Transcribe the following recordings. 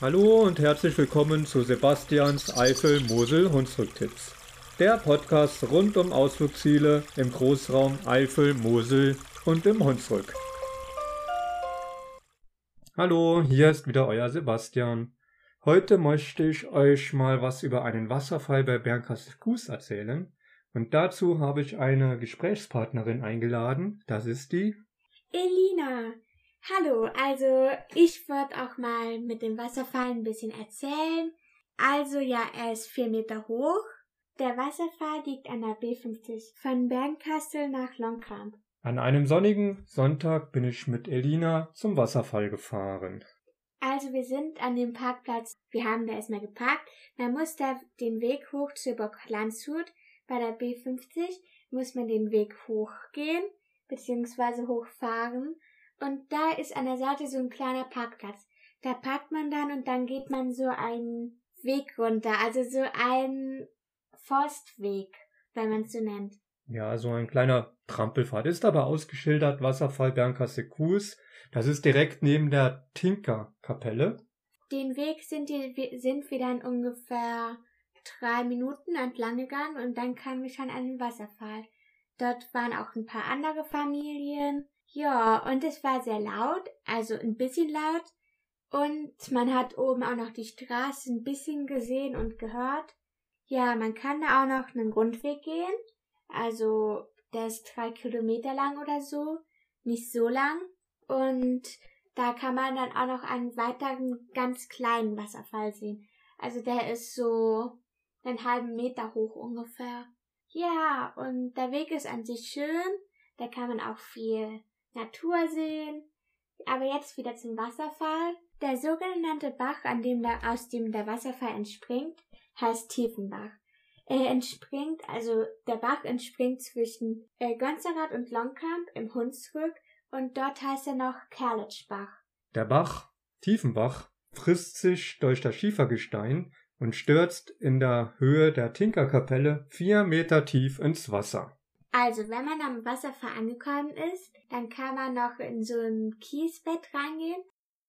Hallo und herzlich willkommen zu Sebastians Eifel Mosel Hunsrücktipps. Der Podcast rund um Ausflugsziele im Großraum Eifel, Mosel und im Hunsrück. Hallo, hier ist wieder euer Sebastian. Heute möchte ich euch mal was über einen Wasserfall bei Bernkastel-Kues erzählen. Und dazu habe ich eine Gesprächspartnerin eingeladen. Das ist die Elina. Hallo, also ich würde auch mal mit dem Wasserfall ein bisschen erzählen. Also ja, er ist vier Meter hoch. Der Wasserfall liegt an der B50 von Bernkastel nach Longcamp. An einem sonnigen Sonntag bin ich mit Elina zum Wasserfall gefahren. Also wir sind an dem Parkplatz, wir haben da erstmal geparkt. Man muss da den Weg hoch zur Burg Landshut. Bei der B50 muss man den Weg hochgehen, beziehungsweise hochfahren. Und da ist an der Seite so ein kleiner Parkplatz. Da parkt man dann und dann geht man so einen Weg runter, also so ein Forstweg, wenn man es so nennt. Ja, so ein kleiner Trampelpfad ist aber ausgeschildert, Wasserfall Bernkasse Kues. Das ist direkt neben der Tinkerkapelle. Den Weg sind, die, sind wir dann ungefähr drei Minuten entlang gegangen und dann kamen wir schon an den Wasserfall. Dort waren auch ein paar andere Familien. Ja, und es war sehr laut, also ein bisschen laut. Und man hat oben auch noch die Straße ein bisschen gesehen und gehört. Ja, man kann da auch noch einen Rundweg gehen. Also, der ist drei Kilometer lang oder so. Nicht so lang. Und da kann man dann auch noch einen weiteren ganz kleinen Wasserfall sehen. Also der ist so einen halben Meter hoch ungefähr. Ja, und der Weg ist an sich schön. Da kann man auch viel Natur sehen. Aber jetzt wieder zum Wasserfall. Der sogenannte Bach, an dem da, aus dem der Wasserfall entspringt, heißt Tiefenbach. Er entspringt, also der Bach entspringt zwischen äh, Gonzerath und Longkamp im Hunsrück und dort heißt er noch Kerlitschbach. Der Bach, Tiefenbach, frisst sich durch das Schiefergestein und stürzt in der Höhe der Tinkerkapelle vier Meter tief ins Wasser. Also, wenn man am Wasserfall angekommen ist, dann kann man noch in so ein Kiesbett reingehen.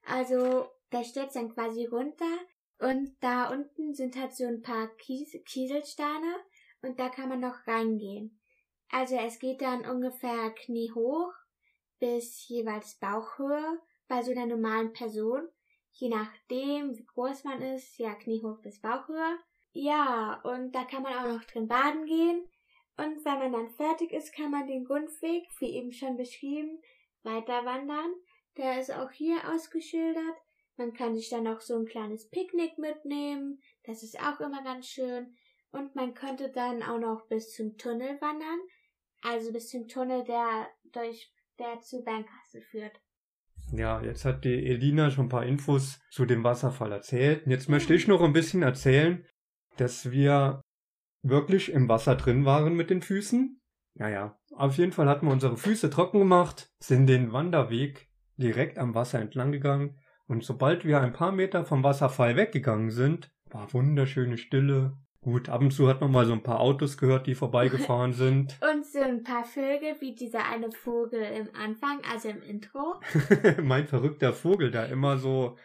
Also, da stürzt dann quasi runter und da unten sind halt so ein paar Kies Kieselsteine und da kann man noch reingehen. Also es geht dann ungefähr kniehoch bis jeweils Bauchhöhe bei so einer normalen Person. Je nachdem, wie groß man ist, ja, kniehoch bis Bauchhöhe. Ja, und da kann man auch noch drin baden gehen. Und wenn man dann fertig ist, kann man den Grundweg, wie eben schon beschrieben, weiter wandern. Der ist auch hier ausgeschildert. Man kann sich dann auch so ein kleines Picknick mitnehmen. Das ist auch immer ganz schön. Und man könnte dann auch noch bis zum Tunnel wandern. Also bis zum Tunnel, der durch, der zu Bernkastel führt. Ja, jetzt hat die Elina schon ein paar Infos zu dem Wasserfall erzählt. Jetzt möchte ich noch ein bisschen erzählen, dass wir wirklich im Wasser drin waren mit den Füßen. Naja, auf jeden Fall hatten wir unsere Füße trocken gemacht, sind den Wanderweg direkt am Wasser entlang gegangen und sobald wir ein paar Meter vom Wasserfall weggegangen sind, war wunderschöne Stille. Gut, ab und zu hat man mal so ein paar Autos gehört, die vorbeigefahren sind. Und so ein paar Vögel, wie dieser eine Vogel im Anfang, also im Intro. mein verrückter Vogel, der immer so.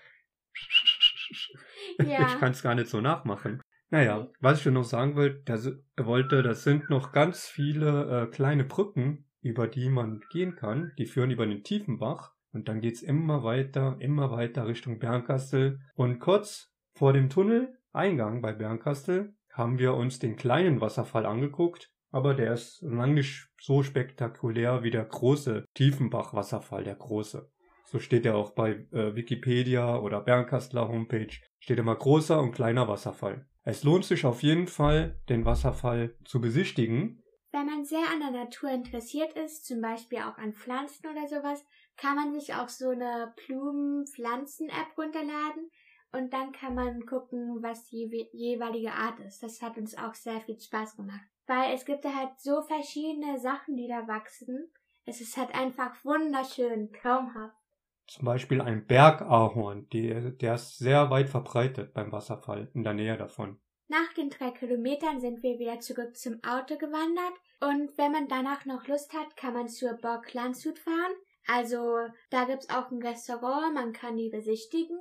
Ja. Ich kann es gar nicht so nachmachen. Naja, was ich noch sagen wollte, das, wollte, das sind noch ganz viele äh, kleine Brücken, über die man gehen kann. Die führen über den Tiefenbach. Und dann geht's immer weiter, immer weiter Richtung Bernkastel. Und kurz vor dem Tunneleingang bei Bernkastel haben wir uns den kleinen Wasserfall angeguckt. Aber der ist lang nicht so spektakulär wie der große Tiefenbach-Wasserfall, der große. So steht er auch bei äh, Wikipedia oder Bernkastler Homepage. Steht immer großer und kleiner Wasserfall. Es lohnt sich auf jeden Fall, den Wasserfall zu besichtigen. Wenn man sehr an der Natur interessiert ist, zum Beispiel auch an Pflanzen oder sowas, kann man sich auch so eine Blumen-Pflanzen-App runterladen und dann kann man gucken, was die jeweilige Art ist. Das hat uns auch sehr viel Spaß gemacht. Weil es gibt da halt so verschiedene Sachen, die da wachsen. Es ist halt einfach wunderschön, traumhaft. Zum Beispiel ein Bergahorn, die, der ist sehr weit verbreitet beim Wasserfall in der Nähe davon. Nach den drei Kilometern sind wir wieder zurück zum Auto gewandert und wenn man danach noch Lust hat, kann man zur Burg Landshut fahren. Also da gibt's auch ein Restaurant, man kann die besichtigen.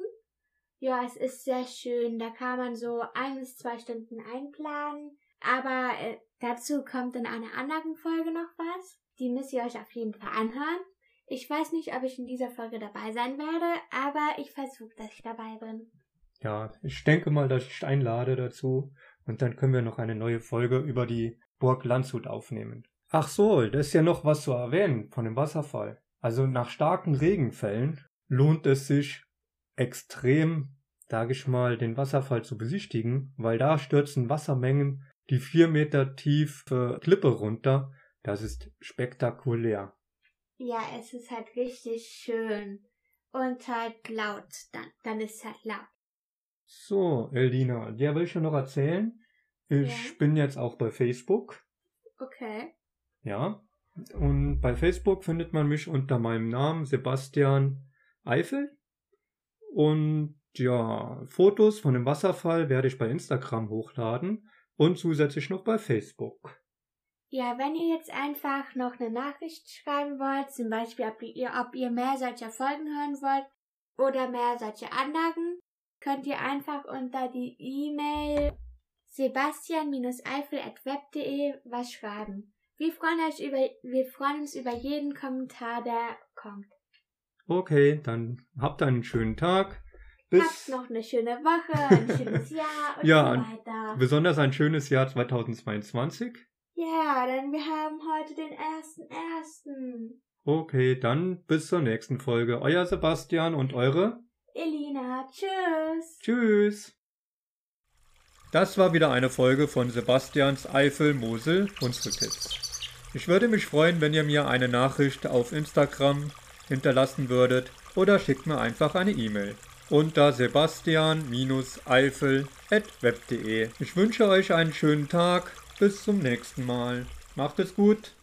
Ja, es ist sehr schön. Da kann man so ein bis zwei Stunden einplanen. Aber äh, dazu kommt in einer anderen Folge noch was. Die müsst ihr euch auf jeden Fall anhören. Ich weiß nicht, ob ich in dieser Folge dabei sein werde, aber ich versuche, dass ich dabei bin. Ja, ich denke mal, dass ich einlade dazu und dann können wir noch eine neue Folge über die Burg Landshut aufnehmen. Ach so, da ist ja noch was zu erwähnen von dem Wasserfall. Also nach starken Regenfällen lohnt es sich extrem, sage ich mal, den Wasserfall zu besichtigen, weil da stürzen Wassermengen die vier Meter tiefe Klippe runter. Das ist spektakulär. Ja, es ist halt richtig schön. Und halt laut. Dann, dann ist es halt laut. So, Eldina, dir will ich schon noch erzählen. Ich Ja. bin jetzt auch bei Facebook. Okay. Ja. Und bei Facebook findet man mich unter meinem Namen Sebastian Eifel. Und ja, Fotos von dem Wasserfall werde ich bei Instagram hochladen und zusätzlich noch bei Facebook. Ja, wenn ihr jetzt einfach noch eine Nachricht schreiben wollt, zum Beispiel, ob ihr, ob ihr mehr solcher Folgen hören wollt oder mehr solche Anlagen, könnt ihr einfach unter die E-Mail sebastian-eifel.web.de was schreiben. Wir freuen, euch über, wir freuen uns über jeden Kommentar, der kommt. Okay, dann habt einen schönen Tag. Habt Bis noch eine schöne Woche, ein schönes Jahr und Ja, so weiter. besonders ein schönes Jahr 2022. Ja, denn wir haben heute den ersten ersten. Okay, dann bis zur nächsten Folge. Euer Sebastian und eure Elina, tschüss. Tschüss. Das war wieder eine Folge von Sebastians Eifel Mosel Hunsrückitz. Ich würde mich freuen, wenn ihr mir eine Nachricht auf Instagram hinterlassen würdet oder schickt mir einfach eine E-Mail unter sebastian-eifel.web.de. Ich wünsche euch einen schönen Tag. Bis zum nächsten Mal. Macht es gut.